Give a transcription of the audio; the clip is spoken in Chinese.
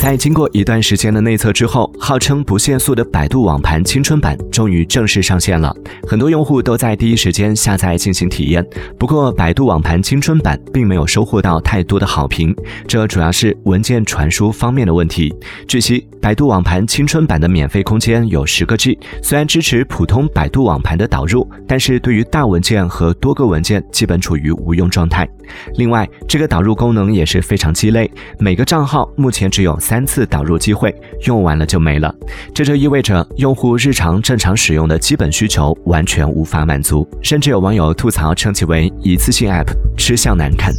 在经过一段时间的内测之后，号称不限速的百度网盘青春版终于正式上线了。很多用户都在第一时间下载进行体验。不过，百度网盘青春版并没有收获到太多的好评，这主要是文件传输方面的问题。据悉，百度网盘青春版的免费空间有十个 G，虽然支持普通百度网盘的导入，但是对于大文件和多个文件基本处于无用状态。另外，这个导入功能也是非常鸡肋，每个账号目前天只有。三次导入机会用完了就没了，这就意味着用户日常正常使用的基本需求完全无法满足，甚至有网友吐槽称其为一次性 App，吃相难看。